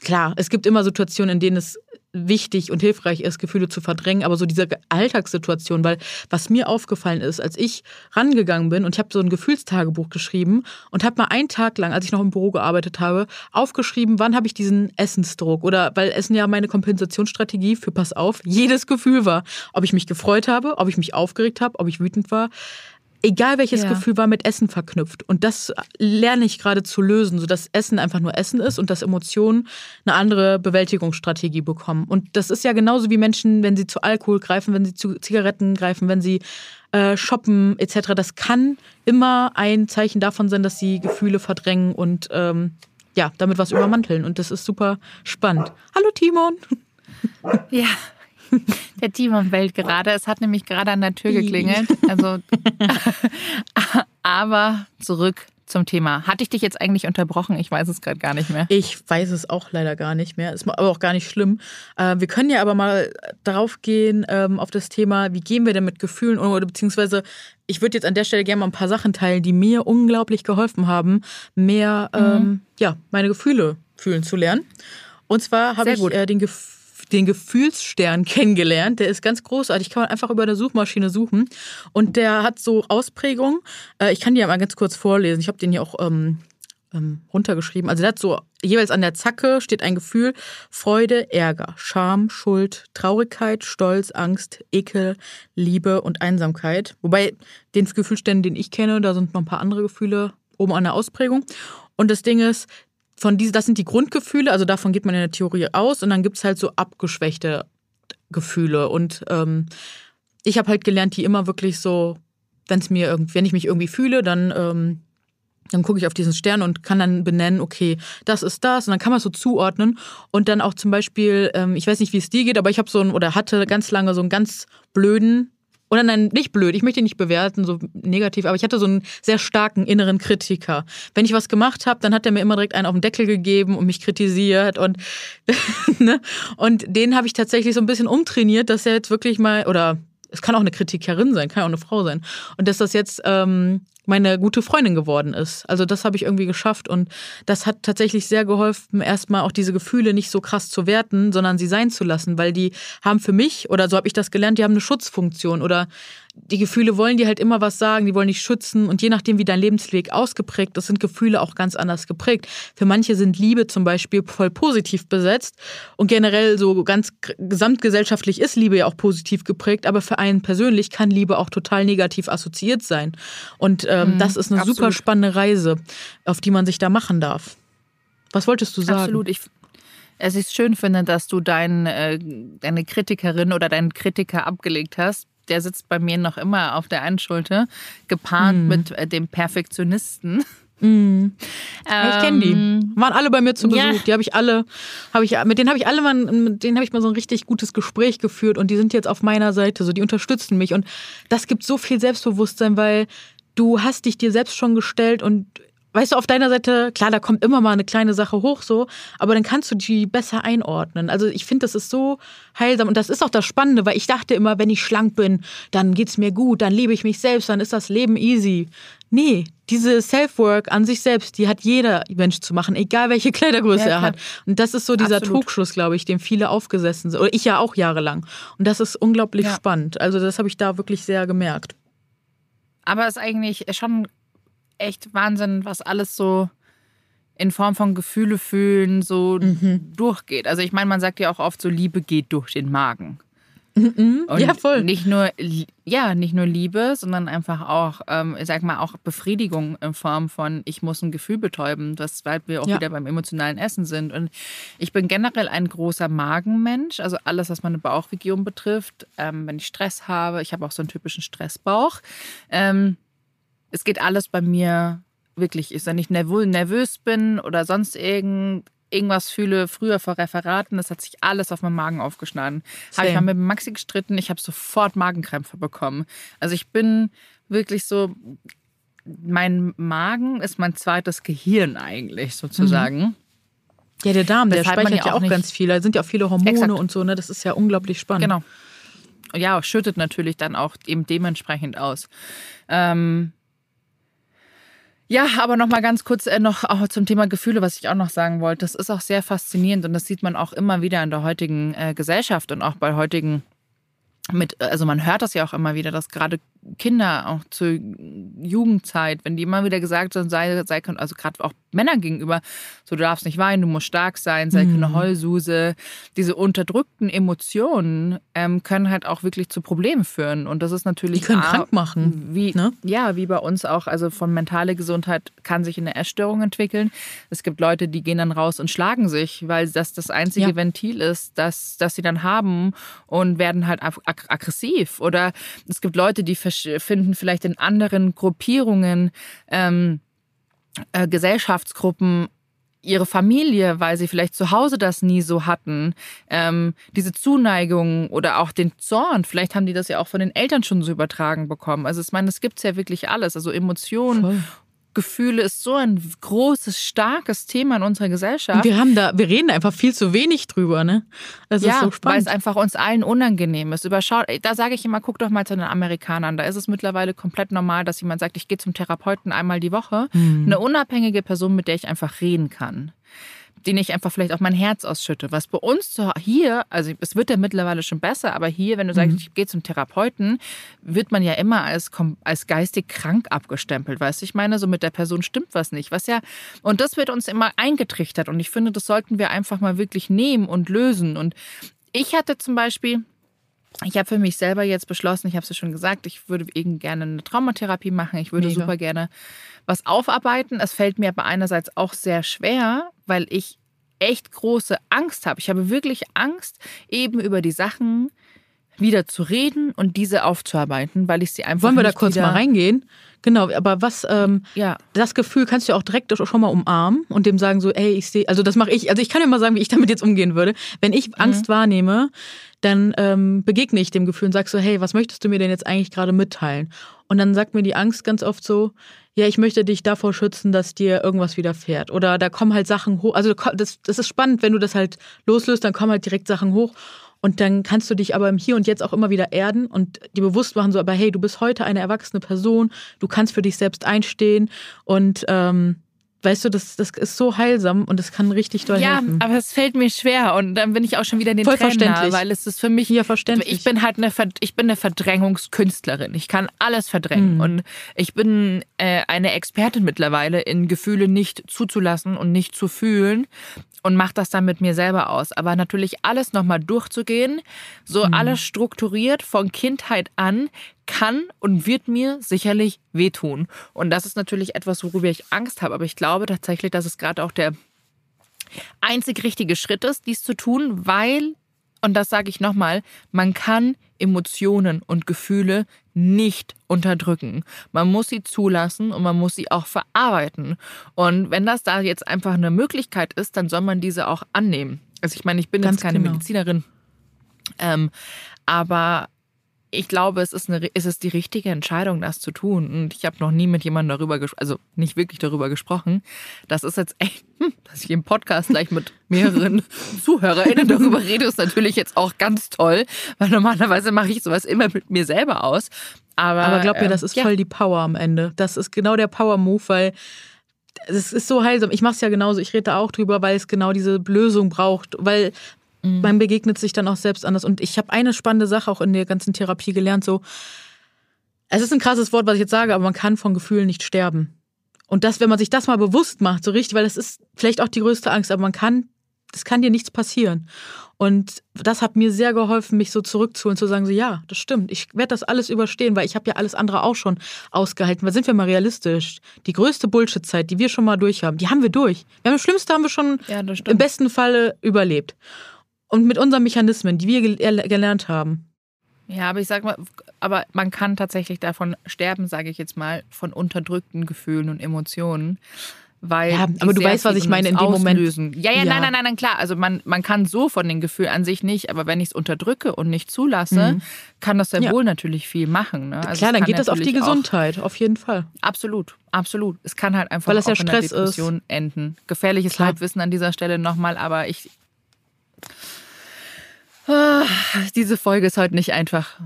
klar, es gibt immer Situationen, in denen es wichtig und hilfreich ist, Gefühle zu verdrängen, aber so diese Alltagssituation, weil was mir aufgefallen ist, als ich rangegangen bin und ich habe so ein Gefühlstagebuch geschrieben und habe mal einen Tag lang, als ich noch im Büro gearbeitet habe, aufgeschrieben, wann habe ich diesen Essensdruck oder weil Essen ja meine Kompensationsstrategie für pass auf, jedes Gefühl war, ob ich mich gefreut habe, ob ich mich aufgeregt habe, ob ich wütend war, egal welches ja. Gefühl war mit Essen verknüpft. Und das lerne ich gerade zu lösen, sodass Essen einfach nur Essen ist und dass Emotionen eine andere Bewältigungsstrategie bekommen. Und das ist ja genauso wie Menschen, wenn sie zu Alkohol greifen, wenn sie zu Zigaretten greifen, wenn sie äh, shoppen etc. Das kann immer ein Zeichen davon sein, dass sie Gefühle verdrängen und ähm, ja, damit was übermanteln. Und das ist super spannend. Hallo Timon! Ja, Der Timon bellt gerade. Es hat nämlich gerade an der Tür geklingelt. Also, aber zurück zum Thema. Hatte ich dich jetzt eigentlich unterbrochen? Ich weiß es gerade gar nicht mehr. Ich weiß es auch leider gar nicht mehr. Ist aber auch gar nicht schlimm. Äh, wir können ja aber mal darauf gehen, ähm, auf das Thema, wie gehen wir denn mit Gefühlen oder beziehungsweise ich würde jetzt an der Stelle gerne mal ein paar Sachen teilen, die mir unglaublich geholfen haben, mehr mhm. ähm, ja, meine Gefühle fühlen zu lernen. Und zwar habe ich äh, den Gefühl den Gefühlsstern kennengelernt. Der ist ganz großartig. Kann man einfach über eine Suchmaschine suchen. Und der hat so Ausprägungen. Äh, ich kann die ja mal ganz kurz vorlesen. Ich habe den hier auch ähm, ähm, runtergeschrieben. Also der hat so jeweils an der Zacke steht ein Gefühl Freude, Ärger, Scham, Schuld, Traurigkeit, Stolz, Angst, Ekel, Liebe und Einsamkeit. Wobei den Gefühlständen, den ich kenne, da sind noch ein paar andere Gefühle oben an der Ausprägung. Und das Ding ist, von diesen, das sind die Grundgefühle, also davon geht man in der Theorie aus und dann gibt es halt so abgeschwächte Gefühle. Und ähm, ich habe halt gelernt, die immer wirklich so, wenn es mir wenn ich mich irgendwie fühle, dann ähm, dann gucke ich auf diesen Stern und kann dann benennen, okay, das ist das. Und dann kann man es so zuordnen. Und dann auch zum Beispiel, ähm, ich weiß nicht, wie es dir geht, aber ich habe so einen, oder hatte ganz lange so einen ganz blöden, oder nein, nicht blöd, ich möchte ihn nicht bewerten, so negativ, aber ich hatte so einen sehr starken inneren Kritiker. Wenn ich was gemacht habe, dann hat er mir immer direkt einen auf den Deckel gegeben und mich kritisiert. Und, ne? und den habe ich tatsächlich so ein bisschen umtrainiert, dass er jetzt wirklich mal, oder es kann auch eine Kritikerin sein, kann auch eine Frau sein. Und dass das jetzt ähm, meine gute Freundin geworden ist. Also das habe ich irgendwie geschafft und das hat tatsächlich sehr geholfen, erstmal auch diese Gefühle nicht so krass zu werten, sondern sie sein zu lassen, weil die haben für mich, oder so habe ich das gelernt, die haben eine Schutzfunktion oder die Gefühle wollen dir halt immer was sagen, die wollen dich schützen und je nachdem, wie dein Lebensweg ausgeprägt ist, sind Gefühle auch ganz anders geprägt. Für manche sind Liebe zum Beispiel voll positiv besetzt und generell so ganz gesamtgesellschaftlich ist Liebe ja auch positiv geprägt, aber für einen persönlich kann Liebe auch total negativ assoziiert sein. Und ähm, mhm, das ist eine absolut. super spannende Reise, auf die man sich da machen darf. Was wolltest du sagen? Absolut. Ich, es ist schön finde, dass du dein, äh, deine Kritikerin oder deinen Kritiker abgelegt hast der sitzt bei mir noch immer auf der einen Schulter, gepaart mhm. mit äh, dem Perfektionisten. Mhm. ich kenne die. Ähm, Waren alle bei mir zu Besuch. Ja. Die habe ich alle, habe ich, mit denen habe ich alle mal, mit denen habe ich mal so ein richtig gutes Gespräch geführt und die sind jetzt auf meiner Seite. So, die unterstützen mich und das gibt so viel Selbstbewusstsein, weil du hast dich dir selbst schon gestellt und weißt du, auf deiner Seite, klar, da kommt immer mal eine kleine Sache hoch so, aber dann kannst du die besser einordnen. Also ich finde, das ist so heilsam und das ist auch das Spannende, weil ich dachte immer, wenn ich schlank bin, dann geht's mir gut, dann liebe ich mich selbst, dann ist das Leben easy. Nee, diese Self-Work an sich selbst, die hat jeder Mensch zu machen, egal welche Kleidergröße ja, er hat. Und das ist so dieser Absolut. Trugschluss, glaube ich, dem viele aufgesessen sind. Oder ich ja auch jahrelang. Und das ist unglaublich ja. spannend. Also das habe ich da wirklich sehr gemerkt. Aber es ist eigentlich schon echt Wahnsinn, was alles so in Form von Gefühle fühlen so mhm. durchgeht. Also ich meine, man sagt ja auch oft so, Liebe geht durch den Magen. Mhm. ja, voll. Nicht nur, ja, nicht nur Liebe, sondern einfach auch, ähm, ich sag mal, auch Befriedigung in Form von, ich muss ein Gefühl betäuben, weshalb wir auch ja. wieder beim emotionalen Essen sind. Und ich bin generell ein großer Magenmensch, also alles, was meine Bauchregion betrifft. Ähm, wenn ich Stress habe, ich habe auch so einen typischen Stressbauch. Ähm, es geht alles bei mir wirklich, ist, wenn ich nervös bin oder sonst irgend, irgendwas fühle, früher vor Referaten, das hat sich alles auf meinen Magen aufgeschnitten. Habe ich mal mit Maxi gestritten, ich habe sofort Magenkrämpfe bekommen. Also ich bin wirklich so, mein Magen ist mein zweites Gehirn eigentlich sozusagen. Mhm. Ja, der Darm, der speichert ja auch, auch ganz viel. Da sind ja auch viele Hormone Exakt. und so, ne? Das ist ja unglaublich spannend. Genau. Ja, schüttet natürlich dann auch eben dementsprechend aus. Ähm, ja, aber noch mal ganz kurz äh, noch auch zum Thema Gefühle, was ich auch noch sagen wollte. Das ist auch sehr faszinierend und das sieht man auch immer wieder in der heutigen äh, Gesellschaft und auch bei heutigen mit, also man hört das ja auch immer wieder, dass gerade Kinder auch zur Jugendzeit, wenn die immer wieder gesagt haben, sei, sei, also gerade auch Männern gegenüber, so du darfst nicht weinen, du musst stark sein, sei keine mhm. Heulsuse. Diese unterdrückten Emotionen ähm, können halt auch wirklich zu Problemen führen. Und das ist natürlich. Die können A, krank machen. Wie, ne? Ja, wie bei uns auch. Also von mentale Gesundheit kann sich eine Essstörung entwickeln. Es gibt Leute, die gehen dann raus und schlagen sich, weil das das einzige ja. Ventil ist, das, das sie dann haben und werden halt aggressiv. Oder es gibt Leute, die finden vielleicht in anderen Gruppierungen, ähm, äh, Gesellschaftsgruppen ihre Familie, weil sie vielleicht zu Hause das nie so hatten, ähm, diese Zuneigung oder auch den Zorn, vielleicht haben die das ja auch von den Eltern schon so übertragen bekommen. Also ich meine, es gibt ja wirklich alles, also Emotionen. Gefühle ist so ein großes, starkes Thema in unserer Gesellschaft. Und wir haben da, wir reden einfach viel zu wenig drüber, ne? Das ja, ist so spannend. Weil es einfach uns allen unangenehm ist. Überschaut, da sage ich immer, guck doch mal zu den Amerikanern. Da ist es mittlerweile komplett normal, dass jemand sagt, ich gehe zum Therapeuten einmal die Woche. Mhm. Eine unabhängige Person, mit der ich einfach reden kann. Den ich einfach vielleicht auf mein Herz ausschütte. Was bei uns hier, also es wird ja mittlerweile schon besser, aber hier, wenn du sagst, mhm. ich gehe zum Therapeuten, wird man ja immer als, als geistig krank abgestempelt, weißt du? Ich meine, so mit der Person stimmt was nicht. Was ja, und das wird uns immer eingetrichtert und ich finde, das sollten wir einfach mal wirklich nehmen und lösen. Und ich hatte zum Beispiel, ich habe für mich selber jetzt beschlossen, ich habe es ja schon gesagt, ich würde eben gerne eine Traumatherapie machen. Ich würde Mega. super gerne was aufarbeiten. Es fällt mir aber einerseits auch sehr schwer, weil ich echt große Angst habe. Ich habe wirklich Angst, eben über die Sachen wieder zu reden und diese aufzuarbeiten, weil ich sie einfach. Wollen wir da kurz mal reingehen? Genau, aber was, ähm, ja. das Gefühl kannst du auch direkt schon mal umarmen und dem sagen so, ey, ich sehe, also das mache ich, also ich kann dir mal sagen, wie ich damit jetzt umgehen würde. Wenn ich mhm. Angst wahrnehme, dann ähm, begegne ich dem Gefühl und sag so, hey, was möchtest du mir denn jetzt eigentlich gerade mitteilen? Und dann sagt mir die Angst ganz oft so, ja, ich möchte dich davor schützen, dass dir irgendwas widerfährt. Oder da kommen halt Sachen hoch. Also das, das ist spannend, wenn du das halt loslöst, dann kommen halt direkt Sachen hoch. Und dann kannst du dich aber im Hier und Jetzt auch immer wieder erden und dir bewusst machen, so, aber hey, du bist heute eine erwachsene Person, du kannst für dich selbst einstehen und ähm, weißt du, das, das ist so heilsam und das kann richtig doll ja, helfen. Ja, aber es fällt mir schwer und dann bin ich auch schon wieder in den Voll Tränen verständlich. weil es ist für mich ja, verständlich. ich bin halt eine ich bin eine Verdrängungskünstlerin. Ich kann alles verdrängen mhm. und ich bin äh, eine Expertin mittlerweile in Gefühle nicht zuzulassen und nicht zu fühlen und mache das dann mit mir selber aus, aber natürlich alles nochmal durchzugehen, so mhm. alles strukturiert von Kindheit an kann und wird mir sicherlich wehtun. Und das ist natürlich etwas, worüber ich Angst habe. Aber ich glaube tatsächlich, dass es gerade auch der einzig richtige Schritt ist, dies zu tun, weil, und das sage ich nochmal, man kann Emotionen und Gefühle nicht unterdrücken. Man muss sie zulassen und man muss sie auch verarbeiten. Und wenn das da jetzt einfach eine Möglichkeit ist, dann soll man diese auch annehmen. Also ich meine, ich bin Ganz jetzt keine genau. Medizinerin, ähm, aber ich glaube, es ist, eine, es ist die richtige Entscheidung, das zu tun. Und ich habe noch nie mit jemandem darüber gesprochen, also nicht wirklich darüber gesprochen. Das ist jetzt echt, hm, dass ich im Podcast gleich mit mehreren ZuhörerInnen darüber rede, ist natürlich jetzt auch ganz toll, weil normalerweise mache ich sowas immer mit mir selber aus. Aber, Aber glaub mir, das ähm, ist ja. voll die Power am Ende. Das ist genau der Power-Move, weil es ist so heilsam. Ich mache es ja genauso. Ich rede da auch drüber, weil es genau diese Lösung braucht. Weil Mhm. Man begegnet sich dann auch selbst anders. Und ich habe eine spannende Sache auch in der ganzen Therapie gelernt. So, es ist ein krasses Wort, was ich jetzt sage, aber man kann von Gefühlen nicht sterben. Und das, wenn man sich das mal bewusst macht, so richtig, weil das ist vielleicht auch die größte Angst, aber man kann, das kann dir nichts passieren. Und das hat mir sehr geholfen, mich so zurückzuholen, zu sagen, so ja, das stimmt, ich werde das alles überstehen, weil ich habe ja alles andere auch schon ausgehalten. Weil sind wir mal realistisch? Die größte Bullshit-Zeit, die wir schon mal durch haben, die haben wir durch. Wir haben das Schlimmste haben wir schon ja, im besten Falle überlebt und mit unseren Mechanismen, die wir gelernt haben. Ja, aber ich sag mal, aber man kann tatsächlich davon sterben, sage ich jetzt mal, von unterdrückten Gefühlen und Emotionen. Weil ja, aber du weißt, was ich meine in dem auslösen. Moment. Ja, ja, ja, nein, nein, nein, klar. Also man, man kann so von den Gefühlen an sich nicht, aber wenn ich es unterdrücke und nicht zulasse, mhm. kann das sehr ja. wohl natürlich viel machen. Ne? Also klar, dann geht das auf die Gesundheit, auf jeden Fall. Absolut, absolut. Es kann halt einfach Weil das ja Stress in der Depression ist. enden. Gefährliches klar. Halbwissen an dieser Stelle nochmal, aber ich Ah, diese Folge ist heute nicht einfach.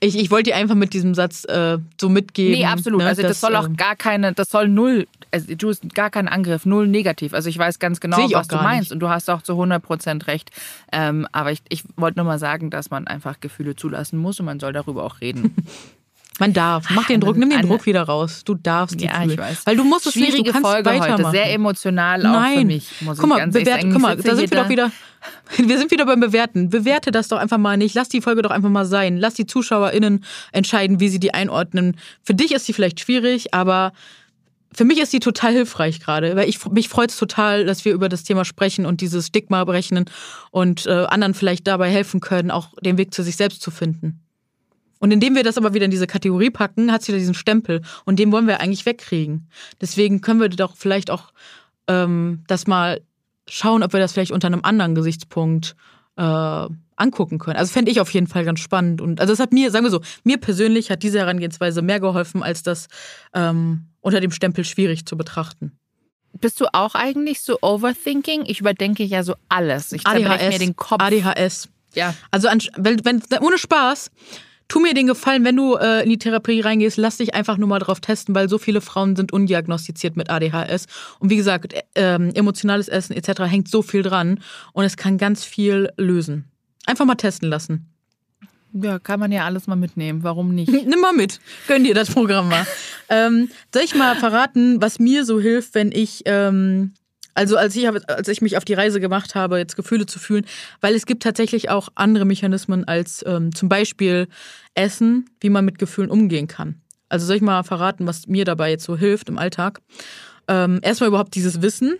Ich, ich wollte dir einfach mit diesem Satz äh, so mitgeben. Nee, absolut. Ne, also das, das soll auch ähm, gar keine, das soll null, also du hast gar keinen Angriff, null negativ. Also ich weiß ganz genau, was du meinst nicht. und du hast auch zu 100 Prozent recht. Ähm, aber ich, ich wollte nur mal sagen, dass man einfach Gefühle zulassen muss und man soll darüber auch reden. Man darf. Mach den Druck, nimm den Druck wieder raus. Du darfst die Ja, fühlen. ich weiß. Weil du musst es Schwierige nicht, du kannst Folge weitermachen. heute, sehr emotional auch Nein. für mich, muss guck mal, bewert, guck mal, da sind wir doch wieder. Wir sind wieder beim Bewerten. Bewerte das doch einfach mal nicht. Lass die Folge doch einfach mal sein. Lass die ZuschauerInnen entscheiden, wie sie die einordnen. Für dich ist sie vielleicht schwierig, aber für mich ist sie total hilfreich gerade, weil ich mich freut es total, dass wir über das Thema sprechen und dieses Stigma berechnen und äh, anderen vielleicht dabei helfen können, auch den Weg zu sich selbst zu finden. Und indem wir das aber wieder in diese Kategorie packen, hat es wieder diesen Stempel. Und den wollen wir eigentlich wegkriegen. Deswegen können wir doch vielleicht auch ähm, das mal schauen, ob wir das vielleicht unter einem anderen Gesichtspunkt äh, angucken können. Also fände ich auf jeden Fall ganz spannend. Und also es hat mir, sagen wir so, mir persönlich hat diese Herangehensweise mehr geholfen, als das ähm, unter dem Stempel schwierig zu betrachten. Bist du auch eigentlich so overthinking? Ich überdenke ja so alles. Ich ADHS, mir den Kopf. ADHS. Ja. Also wenn, wenn, ohne Spaß, tu mir den Gefallen, wenn du äh, in die Therapie reingehst, lass dich einfach nur mal drauf testen, weil so viele Frauen sind undiagnostiziert mit ADHS. Und wie gesagt, äh, emotionales Essen etc. hängt so viel dran und es kann ganz viel lösen. Einfach mal testen lassen. Ja, kann man ja alles mal mitnehmen. Warum nicht? Nimm mal mit. Gönn dir das Programm mal. ähm, soll ich mal verraten, was mir so hilft, wenn ich ähm, also als ich, als ich mich auf die Reise gemacht habe, jetzt Gefühle zu fühlen, weil es gibt tatsächlich auch andere Mechanismen als ähm, zum Beispiel Essen, wie man mit Gefühlen umgehen kann. Also soll ich mal verraten, was mir dabei jetzt so hilft im Alltag? Ähm, erstmal überhaupt dieses Wissen.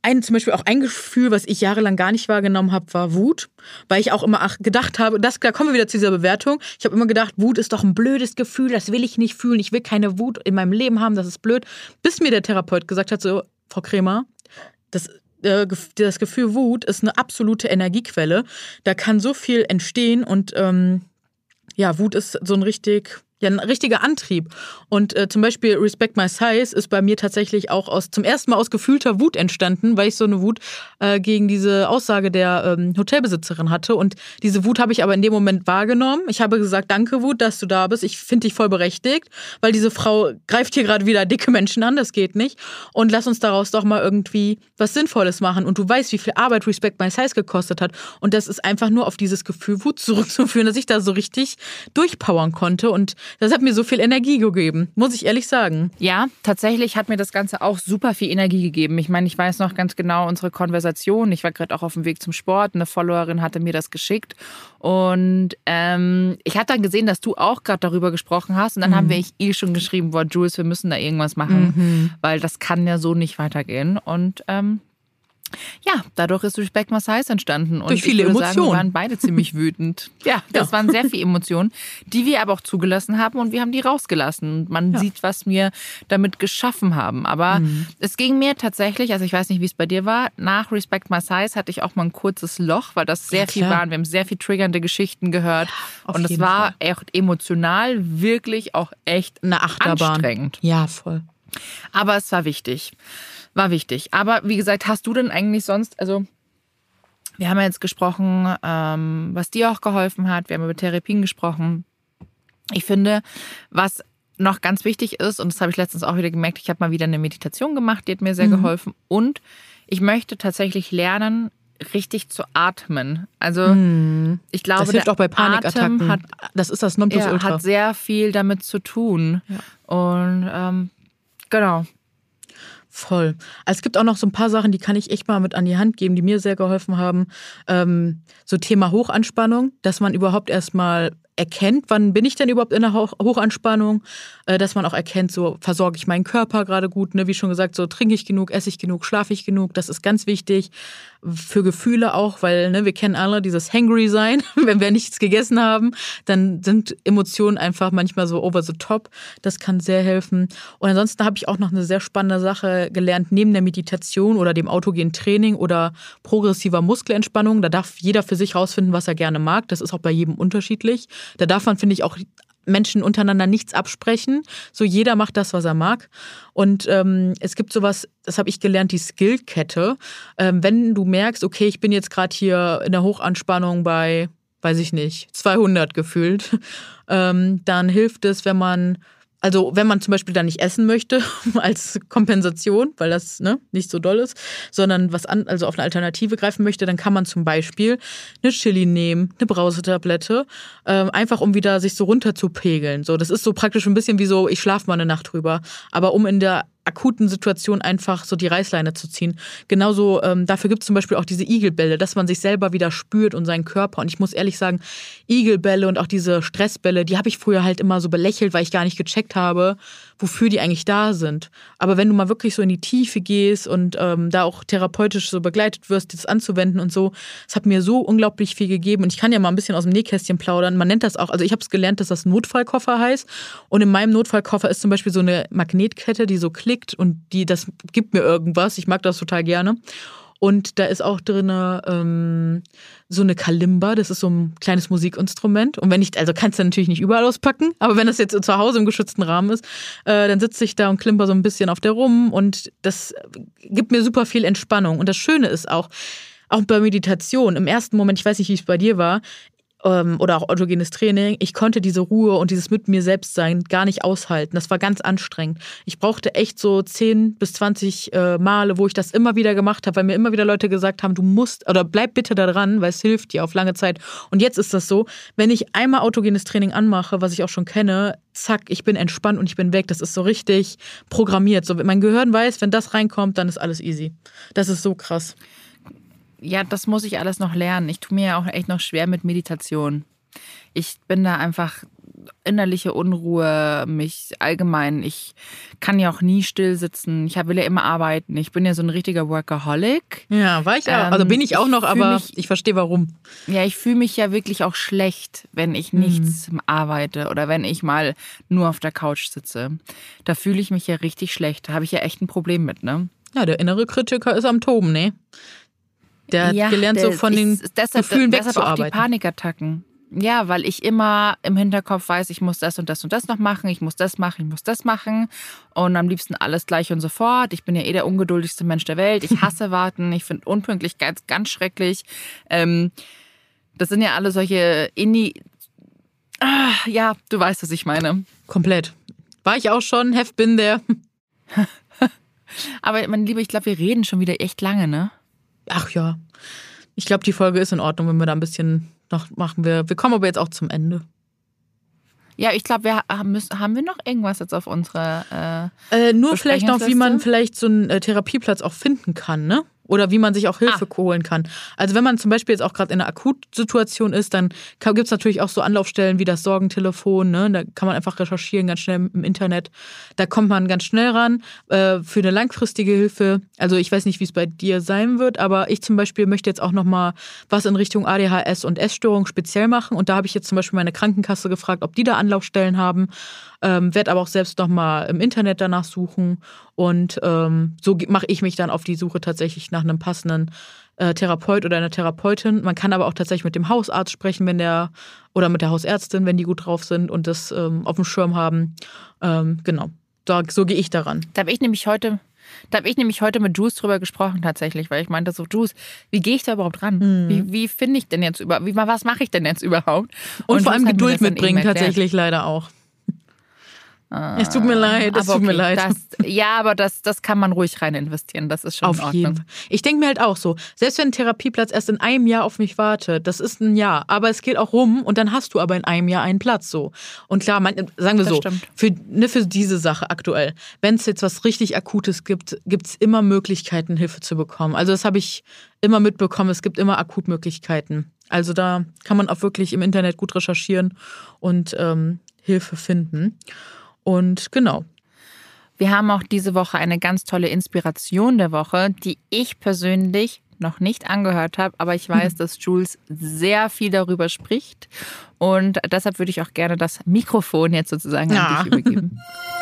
Ein, zum Beispiel auch ein Gefühl, was ich jahrelang gar nicht wahrgenommen habe, war Wut, weil ich auch immer gedacht habe, das, da kommen wir wieder zu dieser Bewertung. Ich habe immer gedacht, Wut ist doch ein blödes Gefühl, das will ich nicht fühlen, ich will keine Wut in meinem Leben haben, das ist blöd. Bis mir der Therapeut gesagt hat, so, Frau Kremer, das, äh, das Gefühl Wut ist eine absolute Energiequelle. Da kann so viel entstehen und ähm, ja, Wut ist so ein richtig ja ein richtiger Antrieb. Und äh, zum Beispiel Respect My Size ist bei mir tatsächlich auch aus zum ersten Mal aus gefühlter Wut entstanden, weil ich so eine Wut äh, gegen diese Aussage der ähm, Hotelbesitzerin hatte. Und diese Wut habe ich aber in dem Moment wahrgenommen. Ich habe gesagt, danke Wut, dass du da bist. Ich finde dich voll berechtigt, weil diese Frau greift hier gerade wieder dicke Menschen an. Das geht nicht. Und lass uns daraus doch mal irgendwie was Sinnvolles machen. Und du weißt, wie viel Arbeit Respect My Size gekostet hat. Und das ist einfach nur auf dieses Gefühl Wut zurückzuführen, dass ich da so richtig durchpowern konnte. Und das hat mir so viel Energie gegeben, muss ich ehrlich sagen. Ja, tatsächlich hat mir das Ganze auch super viel Energie gegeben. Ich meine, ich weiß noch ganz genau unsere Konversation. Ich war gerade auch auf dem Weg zum Sport. Eine Followerin hatte mir das geschickt. Und ähm, ich hatte dann gesehen, dass du auch gerade darüber gesprochen hast. Und dann mhm. haben wir ich eh schon geschrieben, boah, Jules, wir müssen da irgendwas machen, mhm. weil das kann ja so nicht weitergehen. Und ähm, ja, dadurch ist Respect My Size entstanden. Und Durch viele Emotionen. Sagen, wir waren beide ziemlich wütend. Ja, das ja. waren sehr viele Emotionen, die wir aber auch zugelassen haben und wir haben die rausgelassen. Man ja. sieht, was wir damit geschaffen haben. Aber mhm. es ging mir tatsächlich, also ich weiß nicht, wie es bei dir war, nach Respect My Size hatte ich auch mal ein kurzes Loch, weil das sehr ja, viel waren. Wir haben sehr viel triggernde Geschichten gehört. und es war Fall. echt emotional wirklich auch echt eine Achterbahn. anstrengend. Ja, voll. Aber es war wichtig war wichtig. Aber wie gesagt, hast du denn eigentlich sonst, also wir haben ja jetzt gesprochen, ähm, was dir auch geholfen hat, wir haben über Therapien gesprochen. Ich finde, was noch ganz wichtig ist, und das habe ich letztens auch wieder gemerkt, ich habe mal wieder eine Meditation gemacht, die hat mir sehr mhm. geholfen. Und ich möchte tatsächlich lernen, richtig zu atmen. Also mhm. ich glaube, das hilft auch bei Panikattacken. Hat, das ist das Nonplusultra. hat sehr viel damit zu tun. Ja. Und ähm, genau, Voll. Also es gibt auch noch so ein paar Sachen, die kann ich echt mal mit an die Hand geben, die mir sehr geholfen haben. Ähm, so Thema Hochanspannung, dass man überhaupt erstmal erkennt, wann bin ich denn überhaupt in der Hochanspannung, äh, dass man auch erkennt, so versorge ich meinen Körper gerade gut, ne? wie schon gesagt, so trinke ich genug, esse ich genug, schlafe ich genug, das ist ganz wichtig. Für Gefühle auch, weil ne, wir kennen alle dieses Hangry sein, wenn wir nichts gegessen haben, dann sind Emotionen einfach manchmal so over the top, das kann sehr helfen. Und ansonsten habe ich auch noch eine sehr spannende Sache gelernt, neben der Meditation oder dem autogenen Training oder progressiver Muskelentspannung, da darf jeder für sich rausfinden, was er gerne mag, das ist auch bei jedem unterschiedlich. Da darf man, finde ich, auch Menschen untereinander nichts absprechen. So jeder macht das, was er mag. Und ähm, es gibt sowas, das habe ich gelernt, die Skillkette. Ähm, wenn du merkst, okay, ich bin jetzt gerade hier in der Hochanspannung bei, weiß ich nicht, 200 gefühlt, ähm, dann hilft es, wenn man also wenn man zum Beispiel da nicht essen möchte als Kompensation, weil das ne, nicht so doll ist, sondern was an, also auf eine Alternative greifen möchte, dann kann man zum Beispiel eine Chili nehmen, eine Brausetablette, äh, einfach um wieder sich so runter zu pegeln. So, das ist so praktisch ein bisschen wie so, ich schlafe mal eine Nacht drüber. Aber um in der akuten Situation einfach so die Reißleine zu ziehen. Genauso, ähm, dafür gibt es zum Beispiel auch diese Igelbälle, dass man sich selber wieder spürt und seinen Körper. Und ich muss ehrlich sagen, Igelbälle und auch diese Stressbälle, die habe ich früher halt immer so belächelt, weil ich gar nicht gecheckt habe, wofür die eigentlich da sind. Aber wenn du mal wirklich so in die Tiefe gehst und ähm, da auch therapeutisch so begleitet wirst, das anzuwenden und so, es hat mir so unglaublich viel gegeben. Und ich kann ja mal ein bisschen aus dem Nähkästchen plaudern. Man nennt das auch, also ich habe es gelernt, dass das Notfallkoffer heißt. Und in meinem Notfallkoffer ist zum Beispiel so eine Magnetkette, die so klickt und die, das gibt mir irgendwas. Ich mag das total gerne. Und da ist auch drin ähm, so eine Kalimba, das ist so ein kleines Musikinstrument. Und wenn ich, also kannst du natürlich nicht überall auspacken, aber wenn das jetzt zu Hause im geschützten Rahmen ist, äh, dann sitze ich da und klimper so ein bisschen auf der rum und das gibt mir super viel Entspannung. Und das Schöne ist auch, auch bei Meditation, im ersten Moment, ich weiß nicht, wie es bei dir war, ähm, oder auch autogenes Training, ich konnte diese Ruhe und dieses mit mir selbst sein gar nicht aushalten. Das war ganz anstrengend. Ich brauchte echt so 10 bis 20 äh, Male, wo ich das immer wieder gemacht habe, weil mir immer wieder Leute gesagt haben, du musst oder bleib bitte da dran, weil es hilft dir auf lange Zeit. Und jetzt ist das so, wenn ich einmal autogenes Training anmache, was ich auch schon kenne, zack, ich bin entspannt und ich bin weg. Das ist so richtig programmiert. So, mein Gehirn weiß, wenn das reinkommt, dann ist alles easy. Das ist so krass ja, das muss ich alles noch lernen. Ich tue mir ja auch echt noch schwer mit Meditation. Ich bin da einfach innerliche Unruhe, mich allgemein. Ich kann ja auch nie still sitzen. Ich will ja immer arbeiten. Ich bin ja so ein richtiger Workaholic. Ja, war ich auch. Ähm, also bin ich auch noch, aber mich, ich verstehe warum. Ja, ich fühle mich ja wirklich auch schlecht, wenn ich nichts mhm. arbeite oder wenn ich mal nur auf der Couch sitze. Da fühle ich mich ja richtig schlecht. Da habe ich ja echt ein Problem mit, ne? Ja, der innere Kritiker ist am Toben, ne? Der ja, hat gelernt, so von den deshalb, Gefühlen deshalb wegzuarbeiten. Auch die Panikattacken. Ja, weil ich immer im Hinterkopf weiß, ich muss das und das und das noch machen, ich muss das machen, ich muss das machen und am liebsten alles gleich und sofort. Ich bin ja eh der ungeduldigste Mensch der Welt. Ich hasse warten, ich finde unpünktlich ganz, ganz schrecklich. Ähm, das sind ja alle solche Indie. Ah, ja, du weißt, was ich meine. Komplett. War ich auch schon, have been there. Aber mein Lieber, ich glaube, wir reden schon wieder echt lange, ne? Ach ja. Ich glaube, die Folge ist in Ordnung, wenn wir da ein bisschen noch machen. Wir, wir kommen aber jetzt auch zum Ende. Ja, ich glaube, wir haben, haben wir noch irgendwas jetzt auf unserer äh, äh, Nur vielleicht noch, wie man vielleicht so einen äh, Therapieplatz auch finden kann, ne? Oder wie man sich auch Hilfe ah. holen kann. Also wenn man zum Beispiel jetzt auch gerade in einer Akutsituation ist, dann gibt es natürlich auch so Anlaufstellen wie das Sorgentelefon. Ne? Da kann man einfach recherchieren ganz schnell im Internet. Da kommt man ganz schnell ran äh, für eine langfristige Hilfe. Also ich weiß nicht, wie es bei dir sein wird, aber ich zum Beispiel möchte jetzt auch noch mal was in Richtung ADHS und Essstörung speziell machen. Und da habe ich jetzt zum Beispiel meine Krankenkasse gefragt, ob die da Anlaufstellen haben. Ähm, werde aber auch selbst noch mal im Internet danach suchen und ähm, so mache ich mich dann auf die Suche tatsächlich nach einem passenden äh, Therapeut oder einer Therapeutin. Man kann aber auch tatsächlich mit dem Hausarzt sprechen, wenn der oder mit der Hausärztin, wenn die gut drauf sind und das ähm, auf dem Schirm haben. Ähm, genau, da, so gehe ich daran. Da habe ich nämlich heute da habe ich nämlich heute mit Juice drüber gesprochen tatsächlich, weil ich meinte so, Juice, wie gehe ich da überhaupt ran? Mhm. Wie, wie finde ich denn jetzt über, wie, was mache ich denn jetzt überhaupt? Und, und vor allem Geduld mitbringen tatsächlich leider auch. Es tut mir leid, es tut okay, mir leid. Das, ja, aber das, das kann man ruhig rein investieren. Das ist schon auf in Ordnung. Jeden. Ich denke mir halt auch so, selbst wenn ein Therapieplatz erst in einem Jahr auf mich wartet, das ist ein Jahr, aber es geht auch rum und dann hast du aber in einem Jahr einen Platz so. Und klar, man, sagen wir das so, für, ne, für diese Sache aktuell, wenn es jetzt was richtig Akutes gibt, gibt es immer Möglichkeiten, Hilfe zu bekommen. Also das habe ich immer mitbekommen, es gibt immer Akutmöglichkeiten. Also da kann man auch wirklich im Internet gut recherchieren und ähm, Hilfe finden. Und genau. Wir haben auch diese Woche eine ganz tolle Inspiration der Woche, die ich persönlich noch nicht angehört habe, aber ich weiß, dass Jules sehr viel darüber spricht. Und deshalb würde ich auch gerne das Mikrofon jetzt sozusagen ja. an dich übergeben.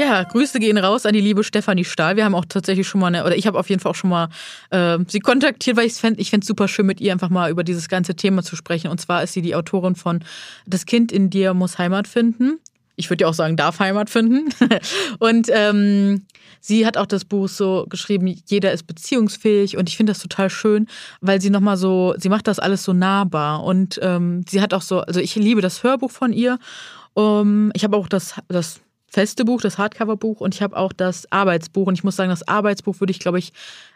Ja, Grüße gehen raus an die liebe Stefanie Stahl. Wir haben auch tatsächlich schon mal eine, oder ich habe auf jeden Fall auch schon mal äh, sie kontaktiert, weil ich fände ich fände super schön, mit ihr einfach mal über dieses ganze Thema zu sprechen. Und zwar ist sie die Autorin von Das Kind in dir muss Heimat finden. Ich würde ja auch sagen, darf Heimat finden. und ähm, sie hat auch das Buch so geschrieben, jeder ist beziehungsfähig. Und ich finde das total schön, weil sie nochmal so, sie macht das alles so nahbar. Und ähm, sie hat auch so, also ich liebe das Hörbuch von ihr. Um, ich habe auch das, das feste Buch, das Hardcover-Buch und ich habe auch das Arbeitsbuch. Und ich muss sagen, das Arbeitsbuch würde ich, glaube ich,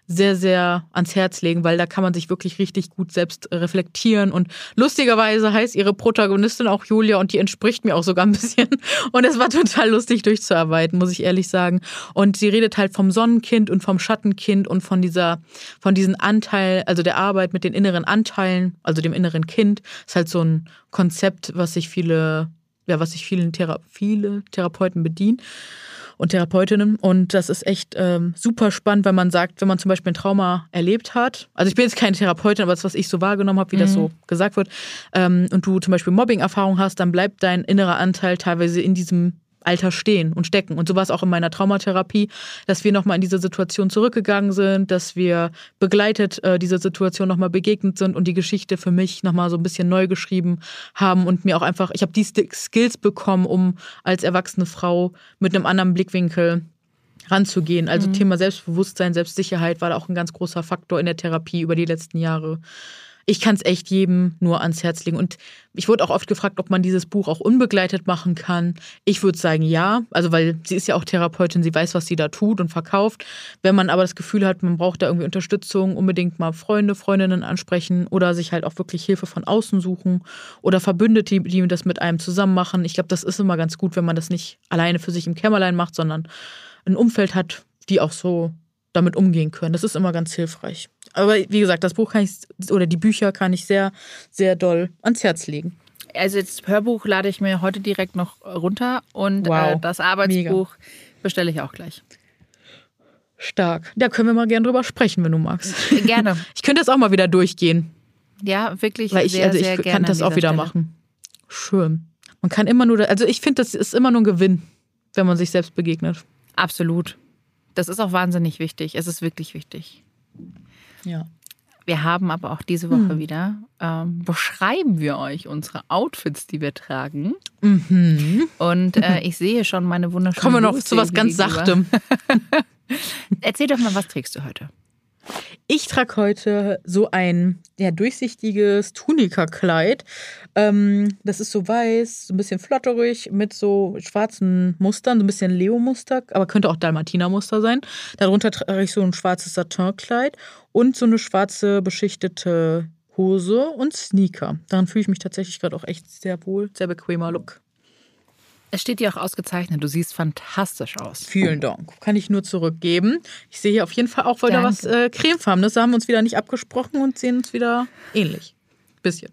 sehr, sehr ans Herz legen, weil da kann man sich wirklich richtig gut selbst reflektieren. Und lustigerweise heißt ihre Protagonistin auch Julia und die entspricht mir auch sogar ein bisschen. Und es war total lustig durchzuarbeiten, muss ich ehrlich sagen. Und sie redet halt vom Sonnenkind und vom Schattenkind und von dieser, von diesem Anteil, also der Arbeit mit den inneren Anteilen, also dem inneren Kind. Ist halt so ein Konzept, was sich viele ja, was sich vielen Thera viele Therapeuten bedienen und Therapeutinnen. Und das ist echt ähm, super spannend, wenn man sagt, wenn man zum Beispiel ein Trauma erlebt hat. Also ich bin jetzt keine Therapeutin, aber das, was ich so wahrgenommen habe, wie mhm. das so gesagt wird, ähm, und du zum Beispiel Mobbing-Erfahrung hast, dann bleibt dein innerer Anteil teilweise in diesem Alter stehen und stecken. Und so war es auch in meiner Traumatherapie, dass wir nochmal in diese Situation zurückgegangen sind, dass wir begleitet äh, dieser Situation nochmal begegnet sind und die Geschichte für mich nochmal so ein bisschen neu geschrieben haben und mir auch einfach, ich habe die Skills bekommen, um als erwachsene Frau mit einem anderen Blickwinkel ranzugehen. Also mhm. Thema Selbstbewusstsein, Selbstsicherheit war da auch ein ganz großer Faktor in der Therapie über die letzten Jahre. Ich kann es echt jedem nur ans Herz legen. Und ich wurde auch oft gefragt, ob man dieses Buch auch unbegleitet machen kann. Ich würde sagen, ja. Also, weil sie ist ja auch Therapeutin, sie weiß, was sie da tut und verkauft. Wenn man aber das Gefühl hat, man braucht da irgendwie Unterstützung, unbedingt mal Freunde, Freundinnen ansprechen oder sich halt auch wirklich Hilfe von außen suchen oder Verbündete, die das mit einem zusammen machen. Ich glaube, das ist immer ganz gut, wenn man das nicht alleine für sich im Kämmerlein macht, sondern ein Umfeld hat, die auch so damit umgehen können. Das ist immer ganz hilfreich. Aber wie gesagt, das Buch kann ich oder die Bücher kann ich sehr, sehr doll ans Herz legen. Also das Hörbuch lade ich mir heute direkt noch runter und äh, wow. äh, das Arbeitsbuch Mega. bestelle ich auch gleich. Stark. Da können wir mal gerne drüber sprechen, wenn du magst. Gerne. Ich könnte das auch mal wieder durchgehen. Ja, wirklich. Weil ich, sehr, also ich sehr kann das auch wieder Stelle. machen. Schön. Man kann immer nur, also ich finde, das ist immer nur ein Gewinn, wenn man sich selbst begegnet. Absolut. Das ist auch wahnsinnig wichtig. Es ist wirklich wichtig. Ja. Wir haben aber auch diese Woche hm. wieder, ähm, beschreiben wir euch unsere Outfits, die wir tragen. Mhm. Und äh, ich sehe schon meine wunderschönen Kommen wir noch zu was ganz Sachtem. Erzähl doch mal, was trägst du heute? Ich trage heute so ein ja, durchsichtiges Tunika-Kleid. Ähm, das ist so weiß, so ein bisschen flotterig mit so schwarzen Mustern, so ein bisschen Leo-Muster, aber könnte auch Dalmatiner-Muster sein. Darunter trage ich so ein schwarzes Satin-Kleid und so eine schwarze beschichtete Hose und Sneaker. Daran fühle ich mich tatsächlich gerade auch echt sehr wohl, sehr bequemer Look. Es steht dir auch ausgezeichnet. Du siehst fantastisch aus. Vielen Dank. Kann ich nur zurückgeben. Ich sehe hier auf jeden Fall auch wieder Danke. was äh, cremefarbenes. Da haben wir uns wieder nicht abgesprochen und sehen uns wieder ähnlich. Bisschen.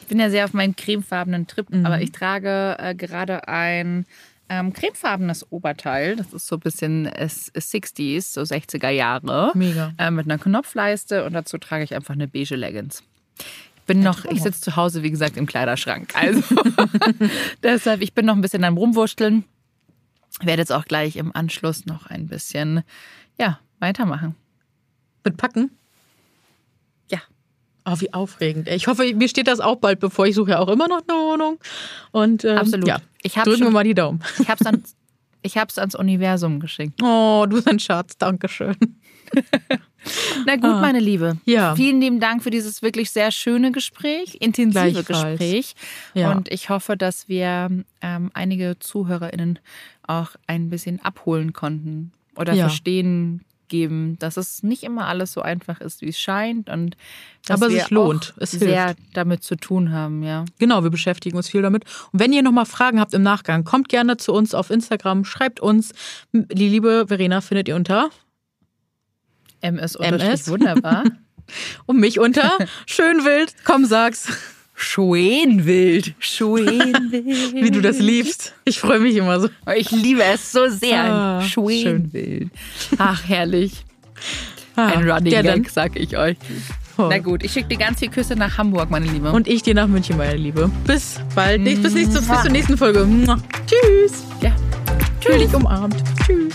Ich bin ja sehr auf meinen cremefarbenen Trip, mhm. aber ich trage äh, gerade ein ähm, cremefarbenes Oberteil. Das ist so ein bisschen äh, 60s, so 60er Jahre. Mega. Äh, mit einer Knopfleiste und dazu trage ich einfach eine beige Leggings bin noch, ich sitze zu Hause, wie gesagt, im Kleiderschrank. Also deshalb, ich bin noch ein bisschen am Rumwurschteln. Werde jetzt auch gleich im Anschluss noch ein bisschen, ja, weitermachen. Mit Packen? Ja. Oh, wie aufregend. Ich hoffe, mir steht das auch bald bevor. Ich suche ja auch immer noch eine Wohnung. Und ähm, Absolut. Ja, drücken schon, wir mal die Daumen. Ich habe es ans, ans Universum geschickt. Oh, du bist ein Schatz. Dankeschön. Na gut, ah, meine Liebe. Ja. Vielen lieben Dank für dieses wirklich sehr schöne Gespräch, intensive Gespräch. Ja. Und ich hoffe, dass wir ähm, einige ZuhörerInnen auch ein bisschen abholen konnten oder ja. verstehen geben, dass es nicht immer alles so einfach ist, wie es scheint und dass Aber wir sich lohnt. es sehr hilft. damit zu tun haben, ja. Genau, wir beschäftigen uns viel damit. Und wenn ihr nochmal Fragen habt im Nachgang, kommt gerne zu uns auf Instagram, schreibt uns. Die liebe Verena findet ihr unter MS, MS. wunderbar. Und mich unter Schönwild. Komm, sag's. Schönwild. Schönwild. Wie du das liebst. Ich freue mich immer so. Ich liebe es so sehr. Ah, Schönwild. Ach, herrlich. Ah, Ein Running ja, Gag, sag ich euch. Oh. Na gut, ich schicke dir ganz viel Küsse nach Hamburg, meine Liebe. Und ich dir nach München, meine Liebe. Bis bald. Bis, nächste, bis zur nächsten Folge. Tschüss. Ja. Tschüss. Dich umarmt. Tschüss.